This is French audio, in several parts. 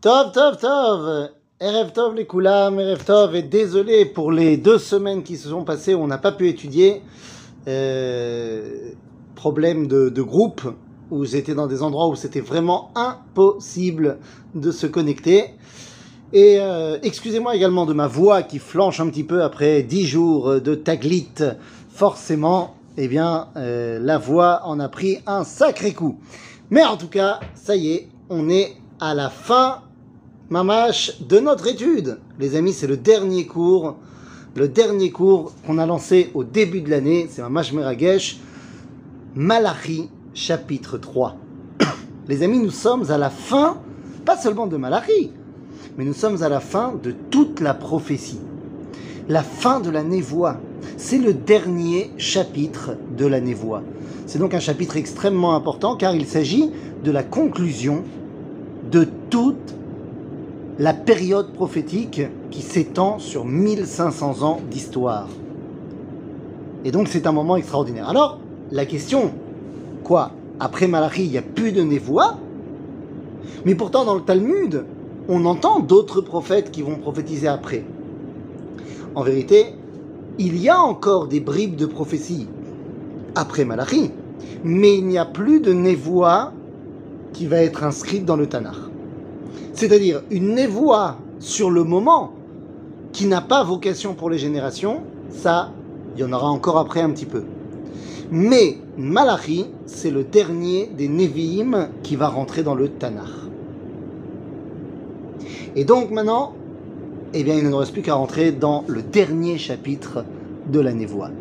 Tov, Tov, Tov Erev Tov les Koulam, Erev Tov, et désolé pour les deux semaines qui se sont passées où on n'a pas pu étudier. Euh, problème de, groupe, où j'étais dans des endroits où c'était vraiment impossible de se connecter. Et euh, excusez-moi également de ma voix qui flanche un petit peu après dix jours de taglit. Forcément, eh bien, euh, la voix en a pris un sacré coup. Mais en tout cas, ça y est, on est à la fin, mamache, de notre étude. Les amis, c'est le dernier cours, le dernier cours qu'on a lancé au début de l'année. C'est mamache Meragesh, Malachi, chapitre 3. Les amis, nous sommes à la fin, pas seulement de Malachi, mais nous sommes à la fin de toute la prophétie. La fin de la névoie. C'est le dernier chapitre de la névoie. C'est donc un chapitre extrêmement important car il s'agit de la conclusion de toute la période prophétique qui s'étend sur 1500 ans d'histoire. Et donc c'est un moment extraordinaire. Alors, la question, quoi Après Malachi, il n'y a plus de névoie Mais pourtant, dans le Talmud, on entend d'autres prophètes qui vont prophétiser après. En vérité, il y a encore des bribes de prophétie après Malachi, mais il n'y a plus de névoie qui va être inscrite dans le Tanakh C'est-à-dire une névoie sur le moment qui n'a pas vocation pour les générations, ça, il y en aura encore après un petit peu. Mais Malachi, c'est le dernier des Nevi'im qui va rentrer dans le Tanakh. Et donc maintenant, eh bien, il ne nous reste plus qu'à rentrer dans le dernier chapitre de la névoie.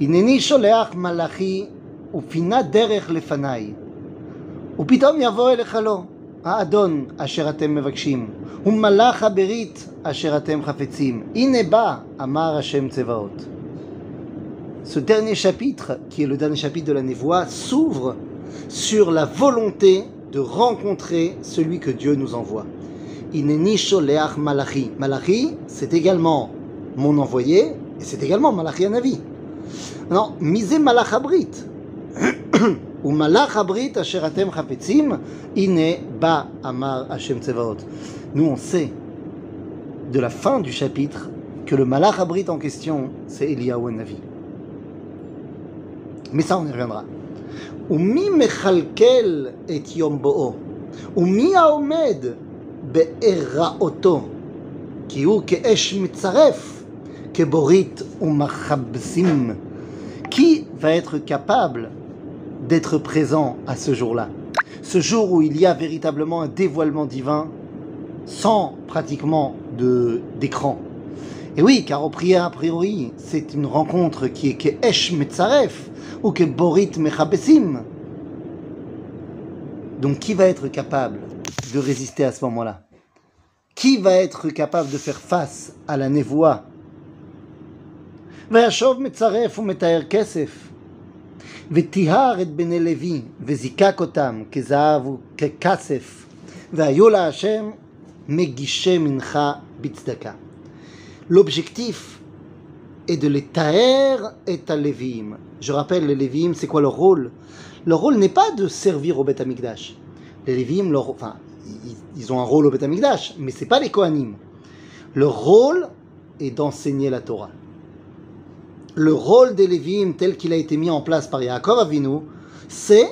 הנני שולח מלאכי ופינה דרך לפניי. ופתאום יבוא אליך לו, האדון אשר אתם מבקשים, ומלאך הברית אשר אתם חפצים. הנה בא, אמר השם צבאות. Ce dernier chapitre, qui est le dernier chapitre de la névoie, s'ouvre sur la volonté de rencontrer celui que Dieu nous envoie. Ineni sholeach malachi. Malachi, c'est également mon envoyé, et c'est également Malachi Anavi. Non, misé malach abrit. Ou malach abrit asher atem chapetzim, ine ba amar Hashem tsevaot. Nous, on sait de la fin du chapitre que le malach abrit en question, c'est Eliyahu Navi. Mais ça, on y reviendra. ומי מכלכל את יום בואו? ומי העומד בהיראותו? כי הוא כאש מצרף, כבורית ומכבסים. Qui va être capable d'être présent à ce jour-là. Ce jour où il y a véritablement un dévoilement divin sans pratiquement d'écran. Et oui, car au prière, a priori, c'est une rencontre qui est que Esh Metzaref ou que Borit Mechabessim. Donc qui va être capable de résister à ce moment-là? Qui va être capable de faire face à la névoie? Ou Kesef וטיהר את בני לוי, וזיקק אותם כזהב וככסף, והיו להשם מגישי מנחה בצדקה. L'objectif est de les taer et à Lévi'im. Je rappelle, les Lévi'im, c'est quoi leur rôle Leur rôle n'est pas de servir au Beth Amikdash. Les Lévi'im, leur, enfin, ils, ils ont un rôle au Beth Amikdash, mais c'est pas les Kohanim. Leur rôle est d'enseigner la Torah. Le rôle des Lévi'im tel qu'il a été mis en place par Yaakov Avinu, c'est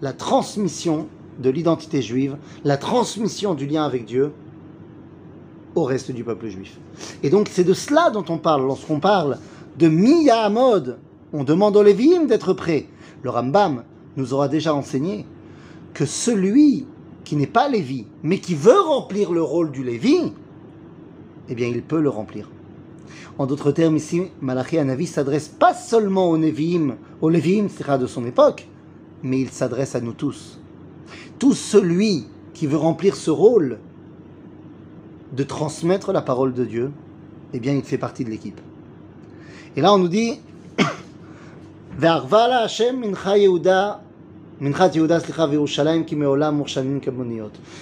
la transmission de l'identité juive, la transmission du lien avec Dieu au reste du peuple juif. Et donc c'est de cela dont on parle lorsqu'on parle de Miya Amod. On demande aux Lévi'im d'être prêts. Le Rambam nous aura déjà enseigné que celui qui n'est pas Lévi, mais qui veut remplir le rôle du Lévi, eh bien il peut le remplir. En d'autres termes, ici, Malachi Anavi s'adresse pas seulement aux Nevi'im, aux Lévi'im, de son époque, mais il s'adresse à nous tous. Tout celui qui veut remplir ce rôle de transmettre la parole de Dieu, eh bien, il fait partie de l'équipe. Et là, on nous dit.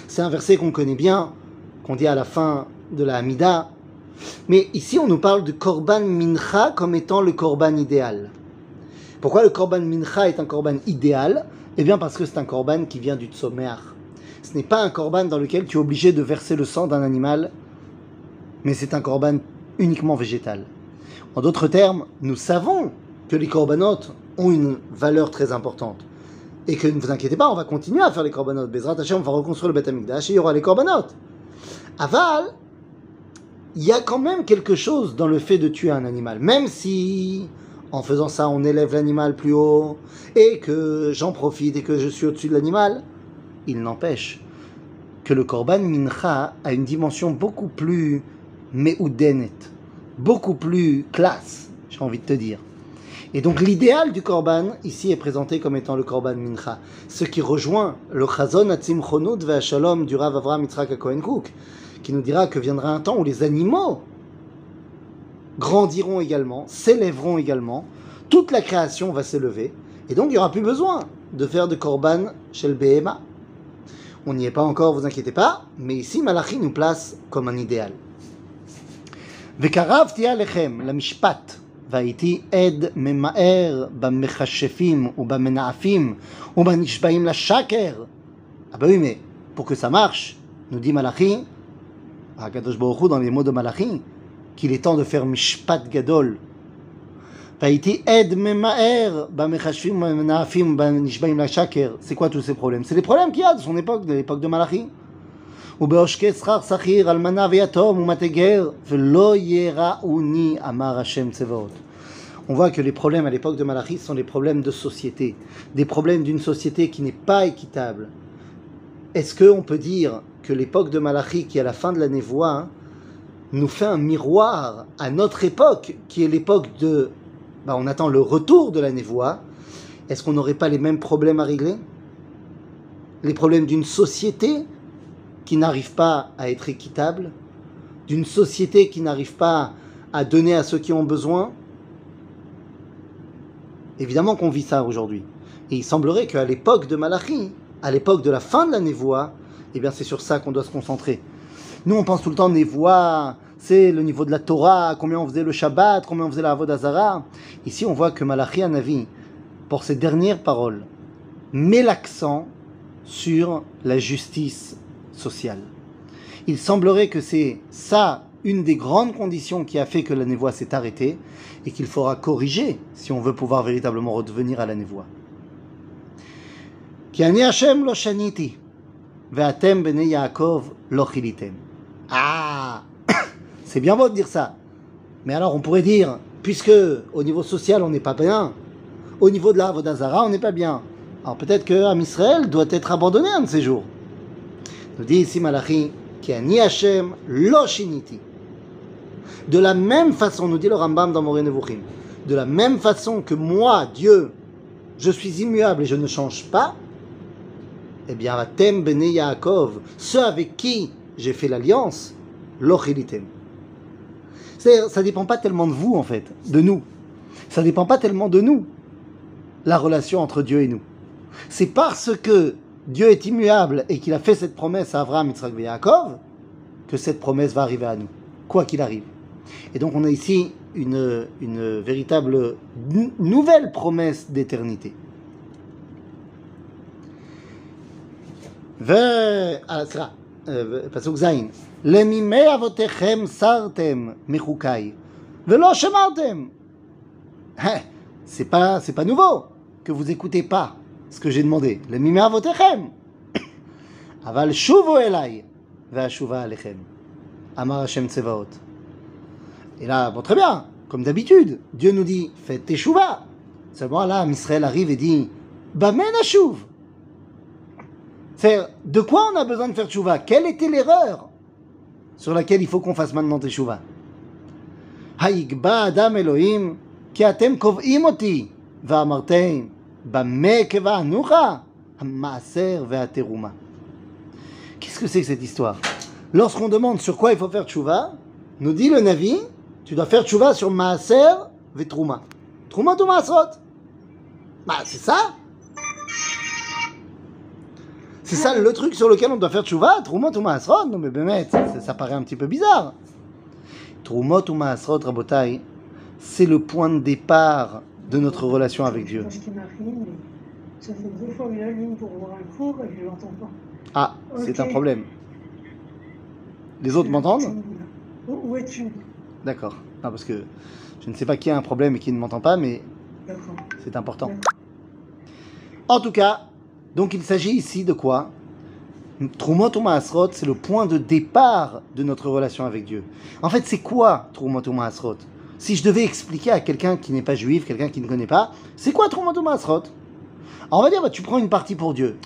C'est un verset qu'on connaît bien, qu'on dit à la fin de la Hamida. Mais ici, on nous parle de Korban Mincha comme étant le Korban idéal. Pourquoi le Korban Mincha est un Korban idéal? Eh bien, parce que c'est un Korban qui vient du Tzomer. Ce n'est pas un korban dans lequel tu es obligé de verser le sang d'un animal, mais c'est un korban uniquement végétal. En d'autres termes, nous savons que les corbanotes ont une valeur très importante. Et que ne vous inquiétez pas, on va continuer à faire les corbanotes. Bezrat Hashem, on va reconstruire le Beth Amikdash et il y aura les corbanotes. Aval, il y a quand même quelque chose dans le fait de tuer un animal. Même si, en faisant ça, on élève l'animal plus haut et que j'en profite et que je suis au-dessus de l'animal, il n'empêche que le korban mincha a une dimension beaucoup plus meoudenet, beaucoup plus classe, j'ai envie de te dire. Et donc l'idéal du korban ici est présenté comme étant le korban mincha, ce qui rejoint le chazon atzim chonut ve'ashalom du Rav Avraham Yitzhak qui nous dira que viendra un temps où les animaux grandiront également, s'élèveront également, toute la création va s'élever, et donc il n'y aura plus besoin de faire de korban chez le BMA. On n'y est pas encore, vous inquiétez pas, mais ici Malachi nous place comme un idéal. וקרבתי עליכם למשפט, והייתי עד ממהר במכשפים ובמנאפים ובנשבעים לשקר. Ah bah oui, mais pour que ça marche, nous dit Malachi, Akadosh Baruch Hu, dans les mots de Malachi, qu'il est temps de faire mishpat gadol. והייתי עד ממהר במחשבים ובמנאפים ובנשבעים לשקר. C'est quoi tous ces problèmes C'est les problèmes qu'il y a de son époque, de l'époque de Malachi. ובעושקי שכר שכיר, אלמנה ויתום ומטגר, ולא יראוני, אמר השם צבאות. On voit que les problèmes à l'époque de Malachi sont les problèmes de société, des problèmes d'une société qui n'est pas équitable. Est-ce qu'on peut dire que l'époque de Malachi, qui est à la fin de la névoie, nous fait un miroir à notre époque, qui est l'époque de... Bah, on attend le retour de la névoie. Est-ce qu'on n'aurait pas les mêmes problèmes à régler? Les problèmes d'une société qui n'arrive pas à être équitable, d'une société qui n'arrive pas à donner à ceux qui ont besoin? Évidemment qu'on vit ça aujourd'hui. Et il semblerait qu'à l'époque de Malachi, à l'époque de la fin de la névoie, eh bien c'est sur ça qu'on doit se concentrer. Nous, on pense tout le temps névoie, c'est le niveau de la Torah, combien on faisait le Shabbat, combien on faisait la Avodazara. Ici, on voit que Malachi Anavi, pour ses dernières paroles, met l'accent sur la justice sociale. Il semblerait que c'est ça une des grandes conditions qui a fait que la névoie s'est arrêtée et qu'il faudra corriger si on veut pouvoir véritablement redevenir à la névoie. Ve'atem Yaakov. Ah C'est bien beau de dire ça. Mais alors on pourrait dire, puisque au niveau social on n'est pas bien, au niveau de la Vodazara on n'est pas bien. Alors peut-être que Israël doit être abandonné un de ces jours. Nous dit ici Malachi, qui ani Hashem lo shiniti. De la même façon, nous dit le Rambam dans Moré Nevuchim, de la même façon que moi, Dieu, je suis immuable et je ne change pas, eh bien, Atem Bene Yaakov, ceux avec qui j'ai fait l'alliance, l'ochilitem. Ça dépend pas tellement de vous, en fait, de nous. Ça dépend pas tellement de nous, la relation entre Dieu et nous. C'est parce que Dieu est immuable et qu'il a fait cette promesse à Abraham, Yitzhak et Yaakov que cette promesse va arriver à nous, quoi qu'il arrive. Et donc on a ici une, une véritable nou- nouvelle promesse d'éternité. ו... אה, סליחה, אה, פסוק ז' למימי אבותיכם סרתם מחוקיי ולא שמרתם. Hein, C'est pas, c'est pas nouveau que vous écoutez pas ce que j'ai demandé. למימי אבותיכם. אבל שובו אליי ואשובה עליכם. אמר השם צבאות. Et là, bon, très bien, comme d'habitude, Dieu nous dit, faites tes chouvas. Seulement là, Israël arrive et dit, Bamen Ashuv. de quoi on a besoin de faire tchouva? Quelle était l'erreur sur laquelle il faut qu'on fasse maintenant tchouva? Haïkba Adam Elohim, ki atem maaser. Qu'est-ce que c'est que cette histoire? Lorsqu'on demande sur quoi il faut faire tchouva, nous dit le Navi, tu dois faire tchouva sur maaser ve'truma. Truma tu maasrot. Bah, c'est ça c'est ça le truc sur lequel on doit faire tchouva, Trouma ou Maasrot Non mais Bémet, ça, ça paraît un petit peu bizarre. Troumot ou Maasrot, Rabotai, c'est le point de départ de notre relation avec Dieu. Parce qu'il m'a pris, mais ça fait deux fois que j'allume pour voir un cours et je l'entends pas. Ah, c'est un problème. Les autres m'entendent? Où, es-tu? D'accord. Non, parce que je ne sais pas qui a un problème et qui ne m'entend pas, mais c'est important. En tout cas, donc il s'agit ici de quoi? Trumot ou Maasrot, c'est le point de départ de notre relation avec Dieu. En fait, c'est quoi Trumot ou Maasrot? Si je devais expliquer à quelqu'un qui n'est pas juif, quelqu'un qui ne connaît pas, c'est quoi Trumot ou Maasrot? Alors, On va dire, bah, tu prends une partie pour Dieu.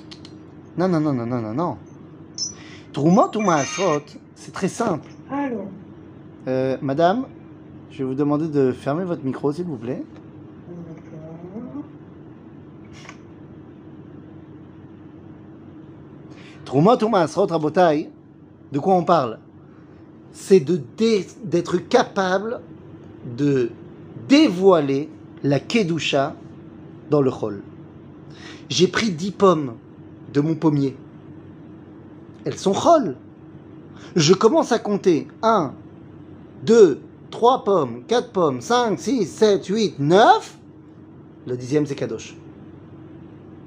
Non, non, non, non, non, non, non. Trumot ou Maasrot, c'est très simple. Allô Euh, madame, je vais vous demander de fermer votre micro, s'il vous plaît. Trumot ou Maasrot de quoi on parle? C'est d'être capable de dévoiler la Kedusha dans le Chol. J'ai pris 10 pommes de mon pommier. Elles sont Chol. Je commence à compter 1, 2, 3 pommes, 4 pommes, 5, 6, 7, 8, 9. Le dixième, c'est Kadosh.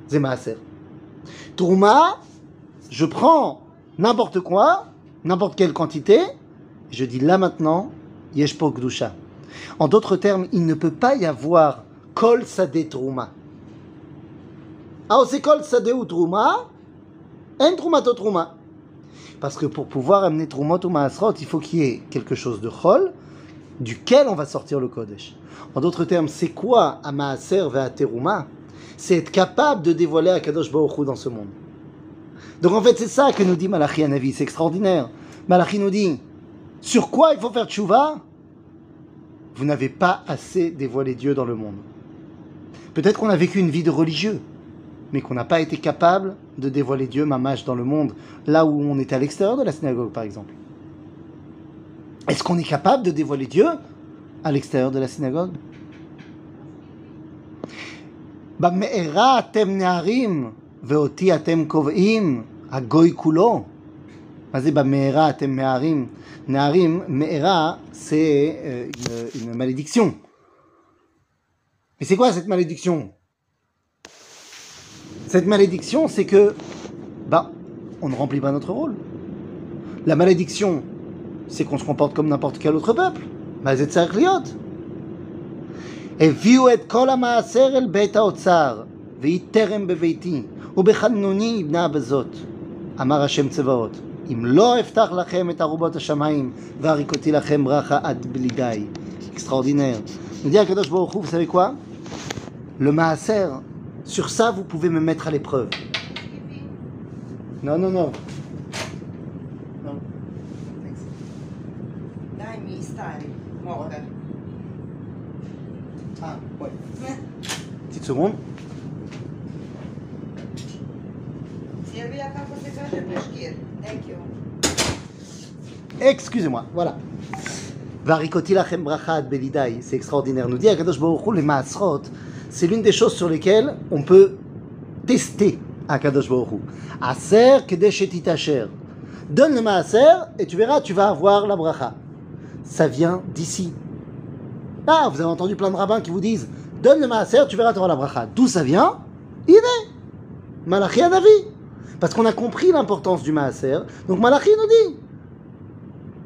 C'est Maaser. Trouma, je prends n'importe quoi, n'importe quelle quantité, je dis là maintenant, Yeshpo Gdusha. En d'autres termes, il ne peut pas y avoir Kol Sade Trouma. Ah, c'est Kol Sade ou Trouma, En Troumato Trouma. Parce que pour pouvoir amener Troumot ou Maasrot, il faut qu'il y ait quelque chose de Chol, duquel on va sortir le Kodesh. En d'autres termes, c'est quoi à Maaser et à Terouma C'est être capable de dévoiler à Kadosh Baruch dans ce monde. Donc en fait, c'est ça que nous dit Malachi Anavi, c'est extraordinaire. Malachi nous dit sur quoi il faut faire tchouva? Vous n'avez pas assez dévoilé Dieu dans le monde. Peut-être qu'on a vécu une vie de religieux, mais qu'on n'a pas été capable de dévoiler Dieu, mamache, dans le monde, là où on est à l'extérieur de la synagogue, par exemple. Est-ce qu'on est capable de dévoiler Dieu à l'extérieur de la synagogue? ואותי אתם קובעים, הגוי כולו. מה זה במארה אתם נערים? נערים, מארה, c'est euh, une, une malédiction. Mais c'est quoi cette malédiction Cette malédiction, c'est que, bah, on ne remplit pas notre rôle. La malédiction, c'est qu'on se comporte comme n'importe quel autre peuple. מה זה צריך להיות? הביאו את כל המעשר אל בית האוצר, והיא טרם בביתי, Extraordinaire. Vous savez quoi Le Maaser, sur ça vous pouvez me mettre à l'épreuve. Non, non, non. Ah. Petite seconde. Excusez-moi, voilà. C'est extraordinaire. Nous dit Akadosh Baruch Hu, les maasrot, c'est l'une des choses sur lesquelles on peut tester Akadosh Baruch Hu. Aser kedesh et itacher. Donne le maaser et tu verras, tu vas avoir la bracha. Ça vient d'ici. Ah, vous avez entendu plein de rabbins qui vous disent Donne le maaser, tu verras, tu auras la bracha. D'où ça vient? Il est Malachi Anavi. Parce qu'on a compris l'importance du maaser. Donc Malachi nous dit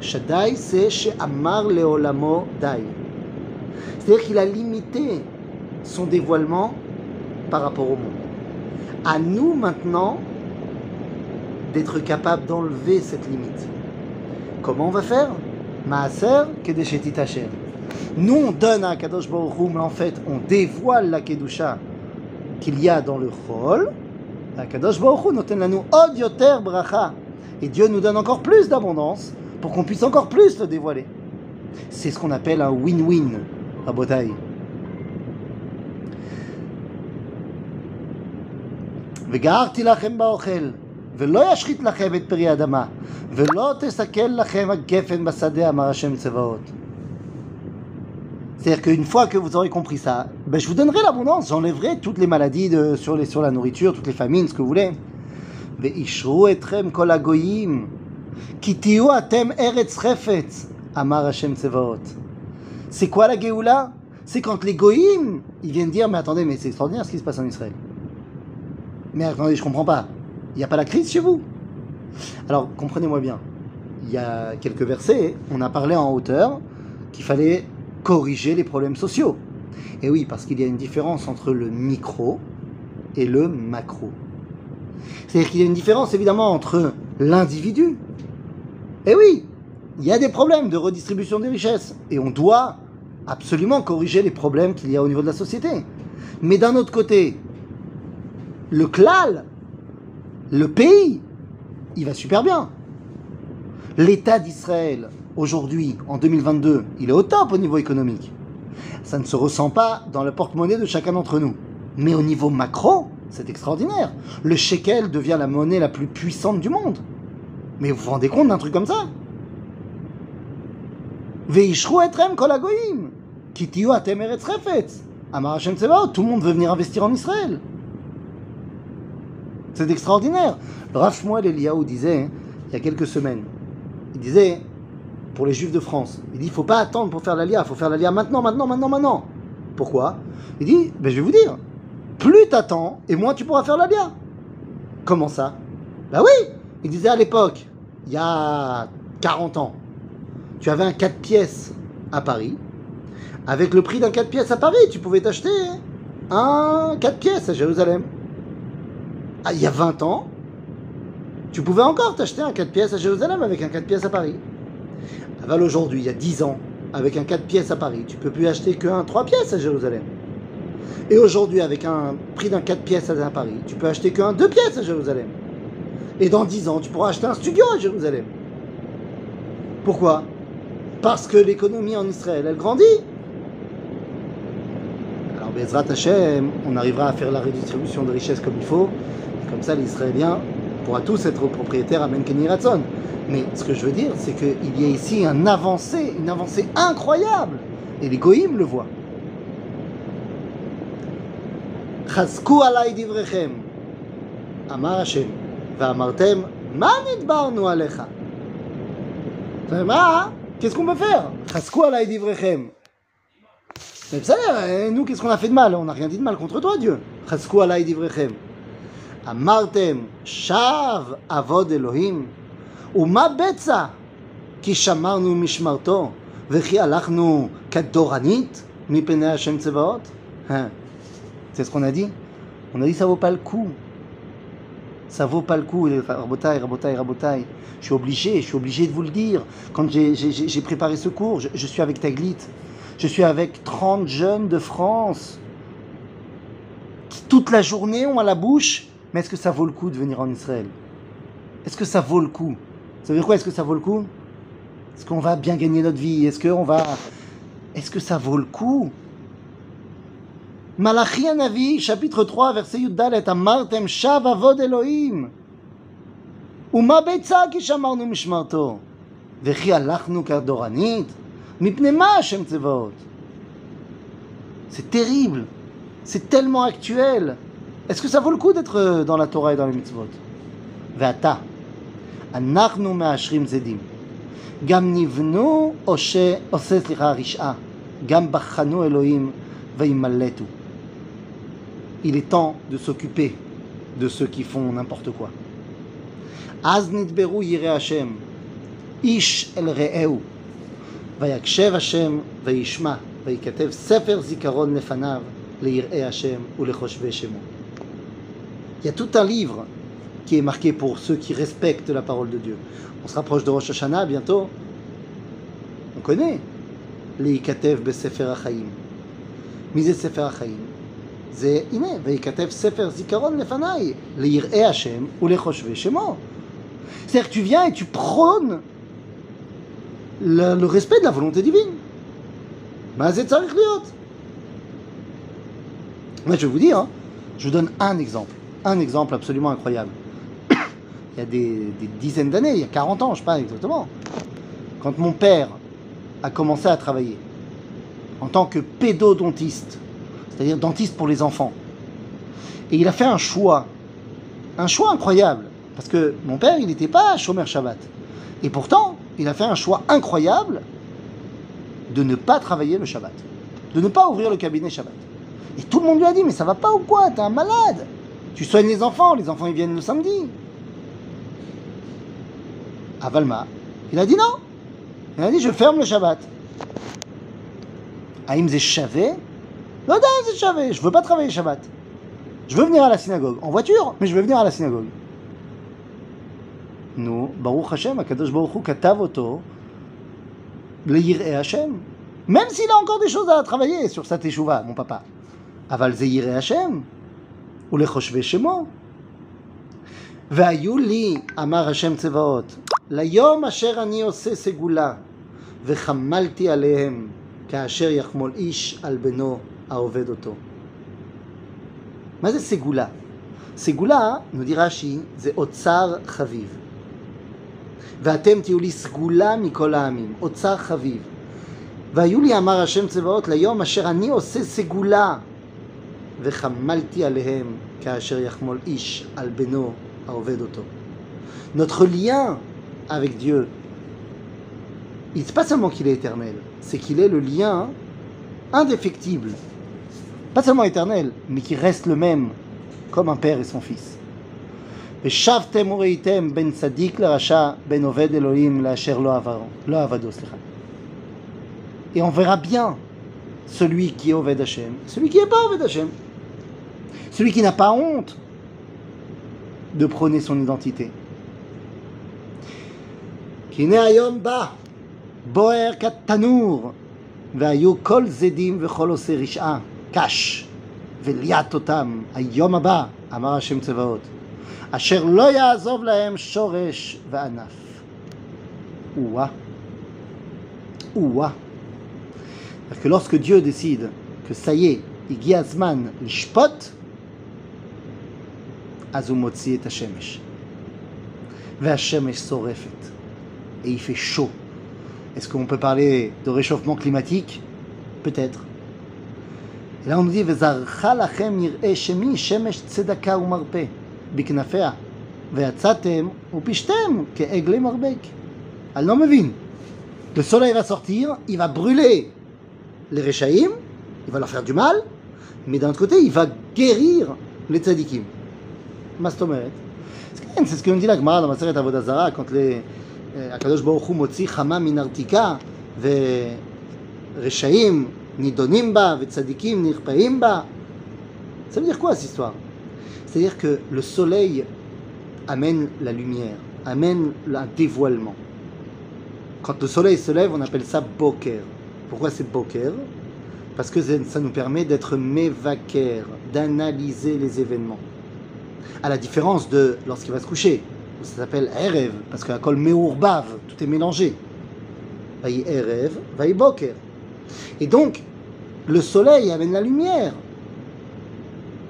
Shaddai, c'est chez Amar Leolamo Dai. C'est-à-dire qu'il a limité son dévoilement par rapport au monde. À nous maintenant d'être capable d'enlever cette limite. Comment on va faire? Maaser Kedesheti. Nous, on donne à Kadosh Baruch mais en fait, on dévoile la Kedusha qu'il y a dans le Chol. La Kadosh Baruch Hu lanu od bracha. Et Dieu nous donne encore plus d'abondance pour qu'on puisse encore plus le dévoiler. C'est ce qu'on appelle un win-win, Rabotai. וגערתי לכם באוכל, ולא ישחית לכם את פרי האדמה, ולא תסכל לכם הגפן בשדה, אמר השם צבאות. C'est-à-dire qu'une fois que vous aurez compris ça, ben je vous donnerai l'abondance, j'enlèverai toutes les maladies de, sur, les, sur la nourriture, toutes les famines, ce que vous voulez. C'est quoi la Géoula C'est quand les goïms, ils viennent dire, mais attendez, mais c'est extraordinaire ce qui se passe en Israël. Mais attendez, je ne comprends pas. Il n'y a pas la crise chez vous Alors, comprenez-moi bien. Il y a quelques versets, on a parlé en hauteur qu'il fallait corriger les problèmes sociaux. Et oui, parce qu'il y a une différence entre le micro et le macro. C'est-à-dire qu'il y a une différence évidemment entre l'individu et oui, il y a des problèmes de redistribution des richesses. Et on doit absolument corriger les problèmes qu'il y a au niveau de la société. Mais d'un autre côté, le clal, le pays, il va super bien. L'État d'Israël, aujourd'hui, en 2022, il est au top au niveau économique. Ça ne se ressent pas dans la porte-monnaie de chacun d'entre nous. Mais au niveau macro, c'est extraordinaire. Le shekel devient la monnaie la plus puissante du monde. Mais vous vous rendez compte d'un truc comme ça? Veishru etrem kol hagoyim, ki tiyu atem eretz. Amar Hashem tout le monde veut venir investir en Israël. C'est extraordinaire. Le Rav Shmuel disait, il y a quelques semaines, il disait, pour les Juifs de France, il dit, il faut pas attendre pour faire l'Alia, il faut faire l'Alia maintenant, maintenant, maintenant, maintenant. Pourquoi? Il dit, ben, je vais vous dire, plus t'attends, et moins tu pourras faire l'Alia. Comment ça? Ben oui Il disait à l'époque, il y a 40 ans, tu avais un 4 pièces à Paris. Avec le prix d'un 4 pièces à Paris, tu pouvais t'acheter un 4 pièces à Jérusalem. Ah, il y a 20 ans, tu pouvais encore t'acheter un 4 pièces à Jérusalem avec un 4 pièces à Paris. Aval aujourd'hui, il y a 10 ans, avec un 4 pièces à Paris, tu peux plus acheter qu'un 3 pièces à Jérusalem. Et aujourd'hui, avec un prix d'un 4 pièces à Paris, tu peux acheter qu'un 2 pièces à Jérusalem. Et dans 10 ans, tu pourras acheter un studio à Jérusalem. Pourquoi? Parce que l'économie en Israël, elle grandit. Alors, Bezrat Hashem, on arrivera à faire la redistribution de richesses comme il faut. Comme ça, l'Israélien pourra tous être propriétaire à Menkeni Ratson. Mais ce que je veux dire, c'est qu'il y a ici un avancée, une avancée incroyable. Et les Goïms le voient. Chazku alay divrechem. Amar Hashem. ואמרתם, מה נדברנו עליך? מה? Qu'est-ce qu'on peut faire חזקו עליי דבריכם. Mais בסדר, nous, qu'est-ce qu'on a fait de mal On n'a rien dit de mal contre toi, Dieu. חזקו עליי דבריכם. אמרתם, שב עבוד אלוהים, ומה בצע? כי שמרנו משמרתו, וכי הלכנו כדורנית מפני השם צבאות? C'est ce qu'on a dit On a dit ça vaut pas le coup. Ça vaut pas le coup, Rabotai, Rabotai, Rabotai. Je suis obligé, je suis obligé de vous le dire. Quand j'ai préparé ce cours, je, je, suis avec Taglit, je suis avec 30 jeunes de France qui toute la journée ont à la bouche. Mais est-ce que ça vaut le coup de venir en Israël? Est-ce que ça vaut le coup? Ça veut dire quoi Est-ce que ça vaut le coup? Est-ce qu'on va bien gagner notre vie? Est-ce qu'on va... Est-ce que ça vaut le coup? Malachi Navi, chapitre 3, verset Yuddalet, Amartem shav avod Elohim. ומה ביצה כי שמרנו משמרתו? וכי הלכנו כדורנית? מפני מה השם צבאות? C'est terrible. C'est tellement actuel. Est-ce que ça vaut le coup d'être dans la Torah et dans les mitzvot ועתה, אנחנו מאשרים זדים. גם נבנו עושה, עושה סליחה, רשעה. גם בחנו אלוהים וימלטו. il est temps de s'occuper de ceux qui font n'importe quoi. Az nidberu yire Hashem, ish el re'eu, vayakshev Hashem, vayishma, vayikatev sefer zikaron lefanav, leir'e Hashem ou lechoshve shemo. Il y a tout un livre qui est marqué pour ceux qui respectent la parole de Dieu. On se rapproche de Rosh Hashanah bientôt. On connaît les Ikatev Besefer Achaim. Mise Sefer Achaim. זה, הנה, וייכתב ספר זיכרון לפניי, ליראי השם ולחושבי שמו. C'est-à-dire que tu viens et tu prônes le, le respect de la volonté divine. Mais c'est ça Moi, je vais vous dire, hein, je vous donne un exemple, un exemple absolument incroyable. Il il y a des, des dizaines d'années, il y a 40 ans, je sais pas exactement, quand mon père a commencé à travailler en tant que pédodontiste, c'est-à-dire dentiste pour les enfants, et il a fait un choix, un choix incroyable, parce que mon père, il n'était pas chômeur Shabbat. Et pourtant, il a fait un choix incroyable de ne pas travailler le Shabbat, de ne pas ouvrir le cabinet Shabbat. Et tout le monde lui a dit, mais ça va pas ou quoi? T'es un malade Tu soignes les enfants, les enfants ils viennent le samedi. À Valma, il a dit non. Il a dit, je ferme le Shabbat. Aïm Zeshavé Non, non, Zeshavé, je veux pas travailler Shabbat. Je veux venir à la synagogue, en voiture, mais je veux venir à la synagogue. Nous, Baruch Hashem, Akadosh Baruch Hu, katav oto, et Hashem. Même s'il a encore des choses à travailler sur sa teshuva, mon papa. Aval et Hashem, ou le choshve shemo. והיו לי, אמר השם צבאות, ליום אשר אני עושה סגולה, וחמלתי עליהם, כאשר יחמול איש על בנו העובד אותו. מה זה סגולה? סגולה, nous dit Rashi, זה אוצר חביב. ואתם תהיו לי סגולה מכל העמים, אוצר חביב. והיו לי, אמר השם צבאות, ליום אשר אני עושה סגולה, וחמלתי עליהם כאשר יחמול איש על בנו העובד אותו. Notre lien avec Dieu, il n'est pas seulement qu'il est éternel, c'est qu'il est le lien indéfectible. Pas seulement éternel, mais qui reste le même, comme un père et son fils. ושבתם וראיתם בין צדיק לרשע, בין עובד אלוהים לאשר לא עברו, לא עבדו, סליחה. Et on verra bien celui qui est Oved Hashem, celui qui n'est pas Oved Hashem. Celui qui n'a pas honte de prôner son identité. כי הנה היום בא, בוער כתנור, והיו כל זדים וכל עושה רשעה, קש, וליית אותם, היום הבא, אמר השם צבאות, אשר לא יעזוב להם שורש וענף. Ouah. Ouah. Parce que lorsque Dieu décide que ça y est, הגיע הזמן לשפוט, אז הוא מוציא את השמש. והשמש שורפת. Et il fait chaud. Est-ce qu'on peut parler de réchauffement climatique Peut-être. Et là on nous dit וזרחה לכם יראה שמי שמש צדקה ומרפא בכנפיה ויצאתם ופשתם כעגלי מרבק. Elle n'en mevine. Le soleil va sortir, il va brûler les Réchaïm, il va leur faire du mal, mais d'un autre côté, il va guérir les tzadikim. Mastomeret. C'est ce qu'on dit la Gemara dans Maseret Avodazara quand les הקדוש ברוך הוא מוציא חמה מן ארתיקה ורשעים nidonim ba, vetzadikim, nirpaim ba. Ça veut dire quoi cette histoire? C'est-à-dire que le soleil amène la lumière, amène un dévoilement. Quand le soleil se lève, on appelle ça boker. Pourquoi c'est boker? Parce que ça nous permet d'être mévaquer, d'analyser les événements. À la différence de lorsqu'il va se coucher, ça s'appelle erev, parce que la col meurbav, tout est mélangé. Erev, boker. Et donc, le soleil amène la lumière.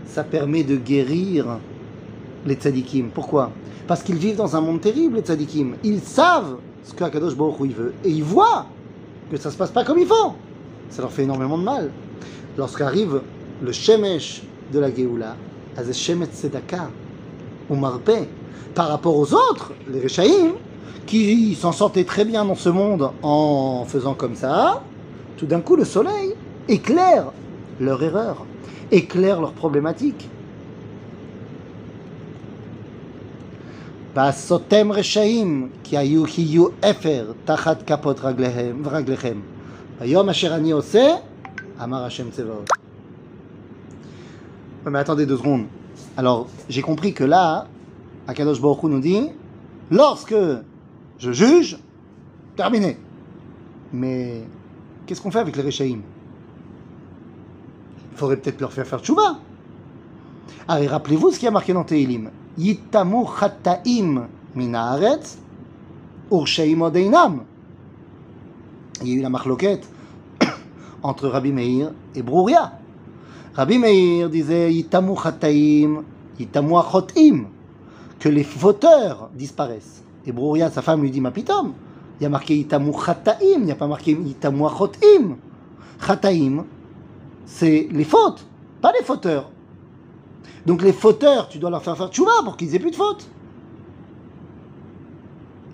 Ça permet de guérir les tzadikim. Pourquoi? Parce qu'ils vivent dans un monde terrible, les tzadikim. Ils savent ce que Akadosh Baruch Hu, veut. Et ils voient que ça se passe pas comme il faut. Ça leur fait énormément de mal. Lorsqu'arrive le Shemesh de la Géoula, Shemet Tzedaka, ou Marpe, par rapport aux autres, les Réchaïm, qui s'en sortaient très bien dans ce monde en faisant comme ça, tout d'un coup le soleil éclaire leur erreur, éclaire leur problématique. בעשותם רשעים, כי היו יהיו אפר תחת כפות רגליהם, רגליכם. ביום אשר אני עושה, אמר השם צבאות. Mais attendez deux secondes. Alors, j'ai compris que là, Akadosh Baruch Hu nous dit, lorsque je juge, terminé. Mais qu'est-ce qu'on fait avec les Réchaïm Il faudrait peut-être leur faire faire tchouva. Allez, rappelez-vous ce qui a marqué dans Tehilim. Yitamu chataim minaretz urshaim odeinam. Il y a eu la marloquette entre Rabbi Meir et Brouria. Rabbi Meir disait Yitamu chataim, que les fauteurs disparaissent. Et Brouria, sa femme, lui dit, ma pitom, il y a marqué Itamu Chataim, il n'y a pas marqué Itamu Achotim. C'est les fautes, pas les fauteurs. Donc les fauteurs, tu dois leur faire faire tchouva pour qu'ils aient plus de fautes.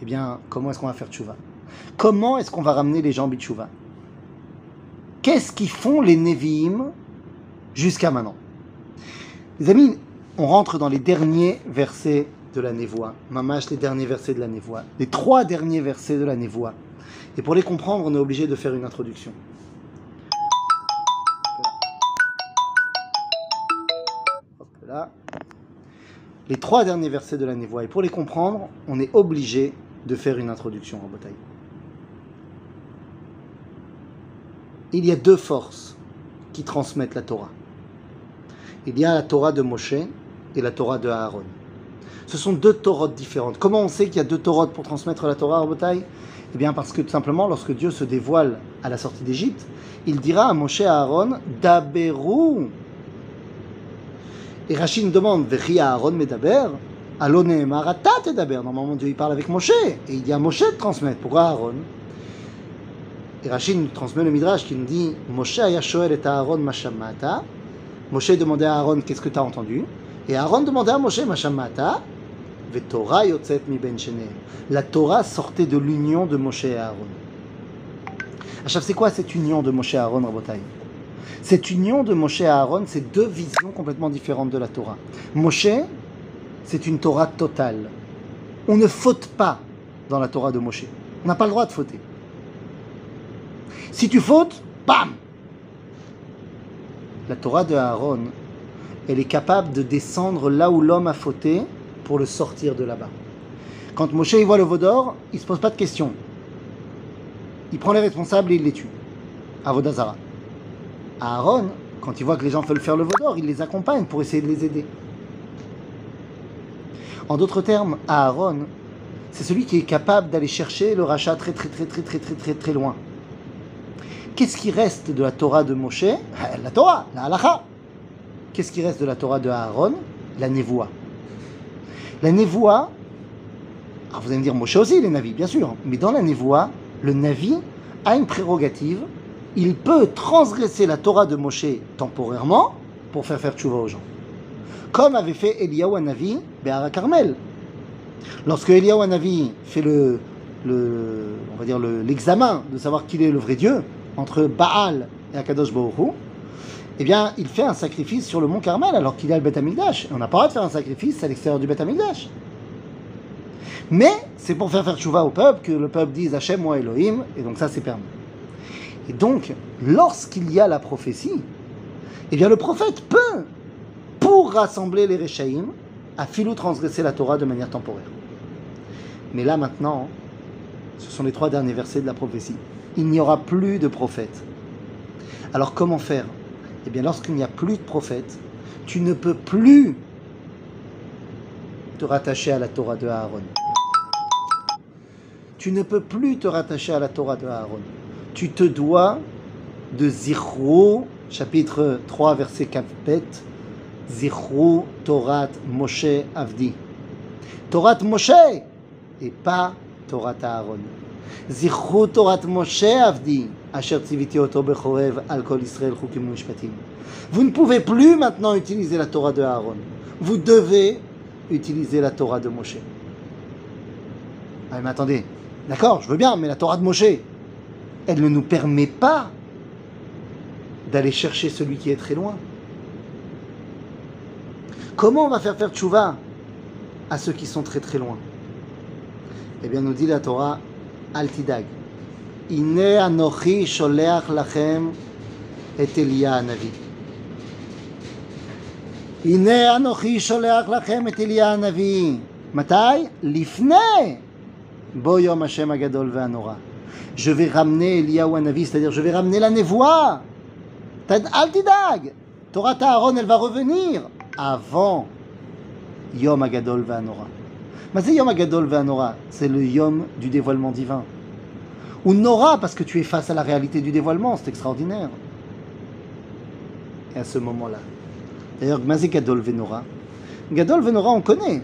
Eh bien, comment est-ce qu'on va faire tchouva? Comment est-ce qu'on va ramener les gens bitchouva? Qu'est-ce qu'ils font les Nevi'im jusqu'à maintenant? Les amis, on rentre dans les derniers versets de la névoie. Mamash, les derniers versets de la névoie. Les trois derniers versets de la névoie. Et pour les comprendre, on est obligé de faire une introduction. Là. Les trois derniers versets de la névoie. Et pour les comprendre, on est obligé de faire une introduction en bataille. Il y a deux forces qui transmettent la Torah. Il y a la Torah de Moshe et la Torah de Aaron. Ce sont deux Torahs différentes. Comment on sait qu'il y a deux Torahs pour transmettre la Torah en bataille Eh bien parce que tout simplement, lorsque Dieu se dévoile à la sortie d'Égypte, il dira à Moshe et à Aaron, Daberu. Et Rachid demande, Vechi Aaron medaber, Alone Marata daber. Normalement, Dieu il parle avec Moshe, et il dit à Moshe de transmettre. Pourquoi Aaron? Et Rachid nous transmet le Midrash qui nous dit, Moshe aya shoel et Aaron mashamata. Moshe demandait à Aaron, qu'est-ce que tu as entendu? Et Aaron demandait à Moshe, mashamata. La Torah sortait de l'union de Moshe et Aaron. Achav, c'est quoi cette union de Moshe et Aaron, Cette union de Moshe et Aaron, c'est deux visions complètement différentes de la Torah. Moshe, c'est une Torah totale. On ne faute pas dans la Torah de Moshe. On n'a pas le droit de fauter. Si tu fautes, bam La Torah de Aaron, elle est capable de descendre là où l'homme a fauté pour le sortir de là-bas. Quand Moshe voit le veau d'or, il se pose pas de questions. Il prend les responsables et il les tue. Avodazara. Aaron, quand il voit que les gens veulent faire le veau d'or, il les accompagne pour essayer de les aider. En d'autres termes, Aaron, c'est celui qui est capable d'aller chercher le rachat très très très très très très très très loin. Qu'est-ce qui reste de la Torah de Moshe? La Torah, la halacha. Qu'est-ce qui reste de la Torah de Aaron? La névoie. La névoie, alors vous allez me dire Moshe aussi, les navis, bien sûr, mais dans la névoie, le navi a une prérogative, il peut transgresser la Torah de Moshe temporairement pour faire faire tchouva aux gens. Comme avait fait Eliyahu Hanavi Béhara Carmel. Lorsque Eliyahu Hanavi fait le, on va dire l'examen de savoir qui est le vrai Dieu entre Baal et Akadosh Baruch eh bien, il fait un sacrifice sur le mont Carmel alors qu'il y a le Amikdash. On n'a pas le droit de faire un sacrifice à l'extérieur du Amikdash. Mais c'est pour faire faire tchouva au peuple que le peuple dise Hachem, moi Elohim, et donc ça c'est permis. Et donc, lorsqu'il y a la prophétie, eh bien le prophète peut, pour rassembler les Rechaïm, à filou transgresser la Torah de manière temporaire. Mais là maintenant, ce sont les trois derniers versets de la prophétie. Il n'y aura plus de prophète. Alors comment faire Eh bien lorsqu'il n'y a plus de prophète, tu ne peux plus te rattacher à la Torah de Aaron. Tu ne peux plus te rattacher à la Torah de Aaron. Tu te dois de Zichro, chapitre 3, verset 4, Zichro Torat Moshe Avdi. Torat Moshe et pas Torat Aaron. Zichro Torat Moshe Avdi. Vous ne pouvez plus maintenant utiliser la Torah de Aaron. Vous devez utiliser la Torah de Moshe. Ah, mais attendez, d'accord, je veux bien, mais la Torah de Moshe, elle ne nous permet pas d'aller chercher celui qui est très loin. Comment on va faire faire tchouva à ceux qui sont très très loin? Eh bien, nous dit la Torah, Altidag. Iné Anochi Sholeach Lachem et Elia Anavi. Iné Anochi Sholeach Lachem et Elia Anavi. מתי? לפני בו יום השם הגדול והנורא. Je vais ramener Eliyahu Anavi, c'est-à-dire je vais ramener la névoie. אל תדאג, תורת אהרון, elle va revenir avant יום הגדול והנורא. מה זה יום הגדול והנורא? זה le יום du dévoilement divin. Ou Nora, parce que tu es face à la réalité du dévoilement, c'est extraordinaire. Et à ce moment-là, d'ailleurs, Mazé Gadol Ve'nora, Gadol Ve'nora, on connaît.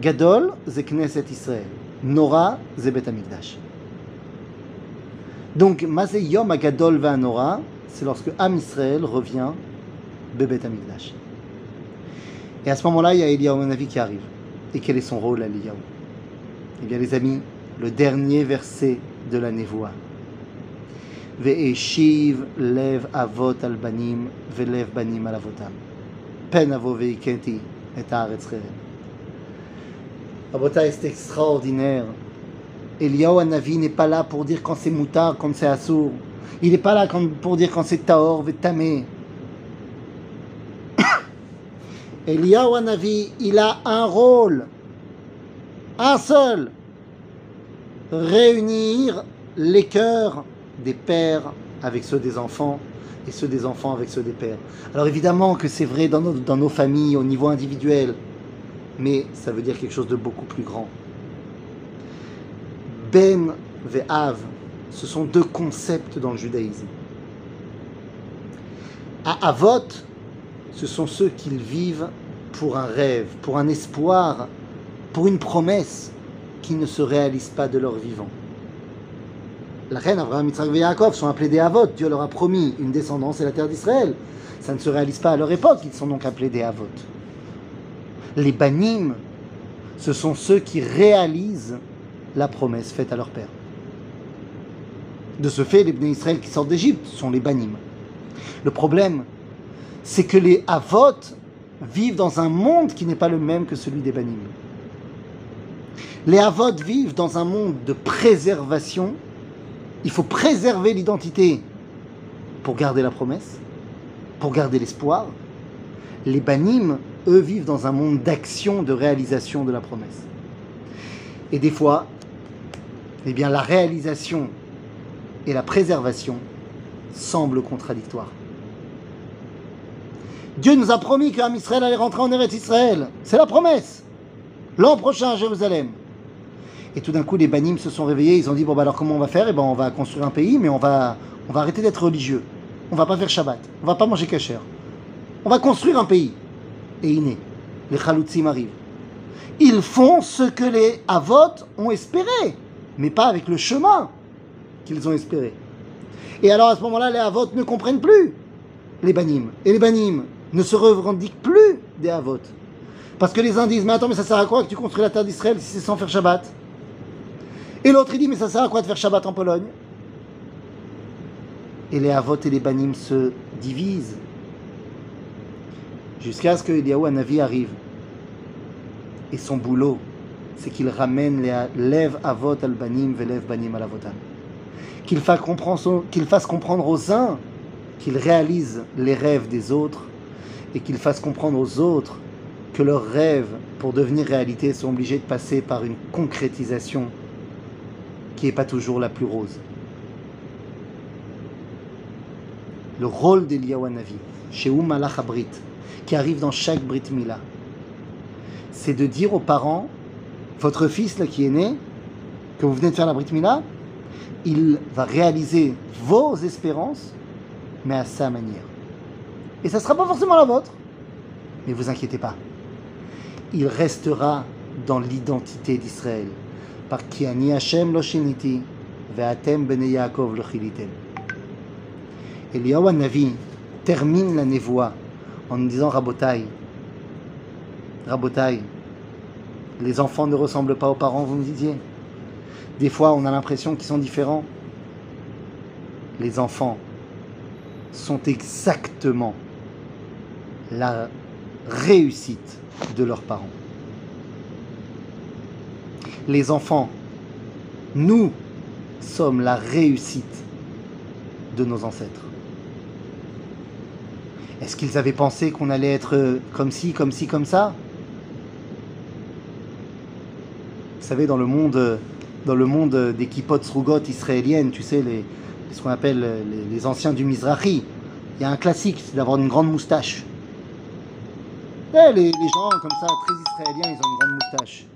Gadol, c'est Knesset Israël. Nora, c'est Bet Amikdash. Donc, Mazé Yom Agadol Nora, c'est lorsque Am Israël revient Bebet Amikdash. Et à ce moment-là, il y a Eliyahu Navi qui arrive. Et quel est son rôle à Eliyahu Eh bien, les amis, le dernier verset de la Névoa. Ve'eshiv lev avot al banim ve'lev banim al avotam. Pen avo ve'ikenti et haaretz. Rabotai, c'est extraordinaire. Eliyahu Hanavi n'est pas là pour dire quand c'est moutard, quand c'est assour. Il n'est pas là pour dire quand c'est taor, vetamé. Eliyahu Hanavi, il a un rôle, un seul, réunir les cœurs des pères avec ceux des enfants et ceux des enfants avec ceux des pères. Alors évidemment que c'est vrai dans nos, familles au niveau individuel, mais ça veut dire quelque chose de beaucoup plus grand. Ben Ve'av, ce sont deux concepts dans le judaïsme. À Avot, ce sont ceux qui vivent pour un rêve, pour un espoir, pour une promesse qui ne se réalise pas de leur vivant. La reine Abraham, Yitzhak et Yaakov sont appelés des Avot. Dieu leur a promis une descendance et la terre d'Israël. Ça ne se réalise pas à leur époque, ils sont donc appelés des Avot. Les Banim, ce sont ceux qui réalisent la promesse faite à leur père. De ce fait, les Bnei Israël qui sortent d'Égypte sont les Banim. Le problème, c'est que les Avot vivent dans un monde qui n'est pas le même que celui des Banim. Les Avot vivent dans un monde de préservation. Il faut préserver l'identité pour garder la promesse, pour garder l'espoir. Les Banim, eux, vivent dans un monde d'action, de réalisation de la promesse. Et des fois, eh bien, la réalisation et la préservation semblent contradictoires. Dieu nous a promis qu'Am Israël allait rentrer en Eretz Israël. C'est la promesse. L'an prochain à Jérusalem. Et tout d'un coup, les banim se sont réveillés. Ils ont dit bon bah alors comment on va faire? Eh ben on va construire un pays, mais on va on va arrêter d'être religieux. On va pas faire Shabbat. On va pas manger kasher. On va construire un pays. Et iné, les chaloutzim arrivent. Ils font ce que les Avot ont espéré, mais pas avec le chemin qu'ils ont espéré. Et alors à ce moment-là, les Avot ne comprennent plus les banim. Et les banim ne se revendiquent plus des Avot. Parce que les uns disent, mais attends, mais ça sert à quoi que tu construis la terre d'Israël si c'est sans faire Shabbat? Et l'autre il dit, mais ça sert à quoi de faire Shabbat en Pologne? Et les Avot et les banim se divisent. Jusqu'à ce que Eliyahu Hanavi arrive. Et son boulot, c'est qu'il ramène les lève Avot al banim velève banim al avotam. Qu'il fasse qu'il fasse comprendre aux uns qu'il réalise les rêves des autres et qu'il fasse comprendre aux autres que leurs rêves, pour devenir réalité, sont obligés de passer par une concrétisation qui n'est pas toujours la plus rose. Le rôle d'Eliyahu Hanavi, chez Malach Abrit, qui arrive dans chaque Brit Mila, c'est de dire aux parents, votre fils qui est né, que vous venez de faire la Brit Mila, il va réaliser vos espérances, mais à sa manière. Et ça ne sera pas forcément la vôtre, mais vous inquiétez pas. Il restera dans l'identité d'Israël. Par qui ani Hashem lo shiniti, ve'atem lo chilitem. Hanavi termine la névoie en nous disant Rabotai, Rabotai, les enfants ne ressemblent pas aux parents, vous me disiez. Des fois, on a l'impression qu'ils sont différents. Les enfants sont exactement la réussite de leurs parents. Les enfants, nous sommes la réussite de nos ancêtres. Est-ce qu'ils avaient pensé qu'on allait être comme ci, comme ci, comme ça? Vous savez, dans le monde, dans le monde des kippots rougot israéliennes, tu sais, les, ce qu'on appelle les, anciens du Mizrahi, il y a un classique, c'est d'avoir une grande moustache. Eh, les, gens comme ça, très israéliens, ils ont une grande moustache.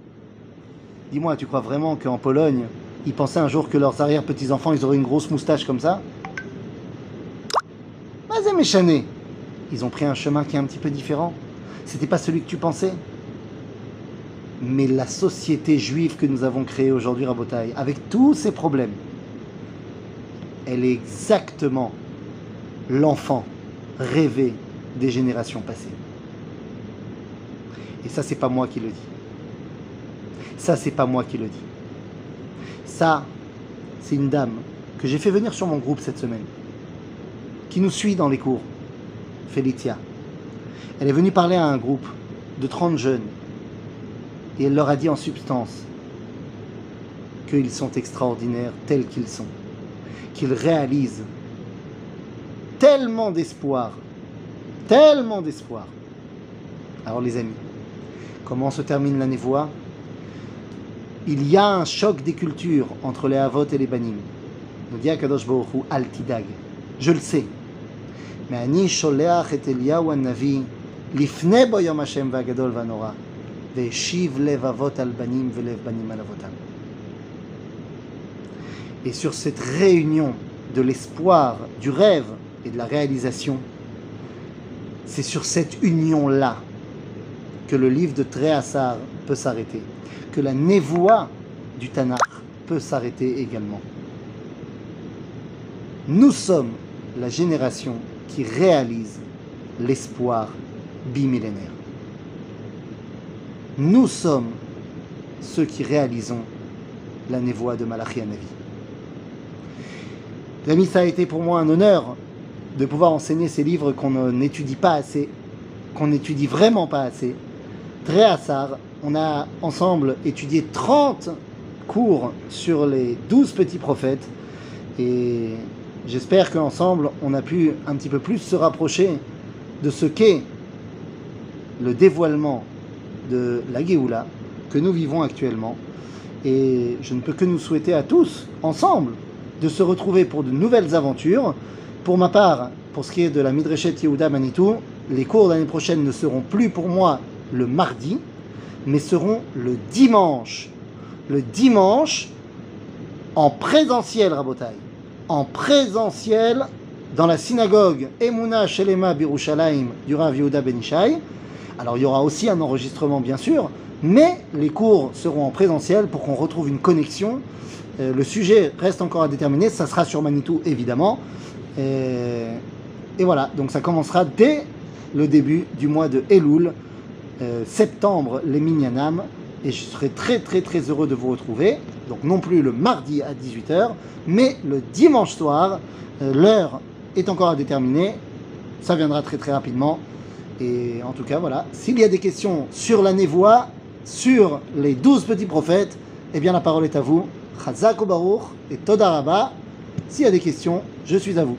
Dis-moi, tu crois vraiment qu'en Pologne, ils pensaient un jour que leurs arrière-petits-enfants, ils auraient une grosse moustache comme ça Vas-y, méchané Ils ont pris un chemin qui est un petit peu différent. C'était pas celui que tu pensais. Mais la société juive que nous avons créée aujourd'hui, Rabotai, avec tous ses problèmes, elle est exactement l'enfant rêvé des générations passées. Et ça, c'est pas moi qui le dis. Ça, c'est pas moi qui le dis. Ça, c'est une dame que j'ai fait venir sur mon groupe cette semaine, qui nous suit dans les cours, Felicia. Elle est venue parler à un groupe de 30 jeunes et elle leur a dit en substance qu'ils sont extraordinaires tels qu'ils sont, qu'ils réalisent tellement d'espoir, tellement d'espoir. Alors les amis, comment se termine la névoie? il y a un choc des cultures entre les Havot et les Banim. Nous dit Akadosh Baruch Hu, Al Tidag. Je le sais. Mais Ani Sholeach et Eliyahu Navi, Lifne Boyom Hashem Vagadol Vanora, Veshiv Lev Avot Al Banim Velev Banim Al Avotam. Et sur cette réunion de l'espoir, du rêve et de la réalisation, c'est sur cette union-là que le livre de Tréhassar peut s'arrêter, que la névoie du Tanakh peut s'arrêter également. Nous sommes la génération qui réalise l'espoir bimillénaire. Nous sommes ceux qui réalisons la névoie de Malachi Anavi. L'ami, ça a été pour moi un honneur de pouvoir enseigner ces livres qu'on n'étudie pas assez, qu'on n'étudie vraiment pas assez. Très hasard, on a ensemble étudié 30 cours sur les 12 petits prophètes et j'espère qu'ensemble on a pu un petit peu plus se rapprocher de ce qu'est le dévoilement de la Géoula que nous vivons actuellement. Et je ne peux que nous souhaiter à tous, ensemble, de se retrouver pour de nouvelles aventures. Pour ma part, pour ce qui est de la Midreshet Yehuda Manitou, les cours l'année prochaine ne seront plus pour moi le mardi, mais seront le dimanche. Le dimanche, en présentiel, Rabotai. En présentiel, dans la synagogue Emuna Shelema Birushalayim du Rav Yehuda Benishai. Alors il y aura aussi un enregistrement bien sûr, mais les cours seront en présentiel pour qu'on retrouve une connexion. Euh, le sujet reste encore à déterminer, ça sera sur Manitou évidemment. Et, et voilà, donc ça commencera dès le début du mois de Elul, euh, septembre les Minyanam, et je serai très très très heureux de vous retrouver. Donc non plus le mardi à 18h, mais le dimanche soir, euh, l'heure est encore à déterminer, ça viendra très très rapidement. Et en tout cas, voilà, s'il y a des questions sur la névoie, sur les douze petits prophètes, eh bien la parole est à vous. Chazak Baruch et Todaraba. S'il y a des questions, je suis à vous.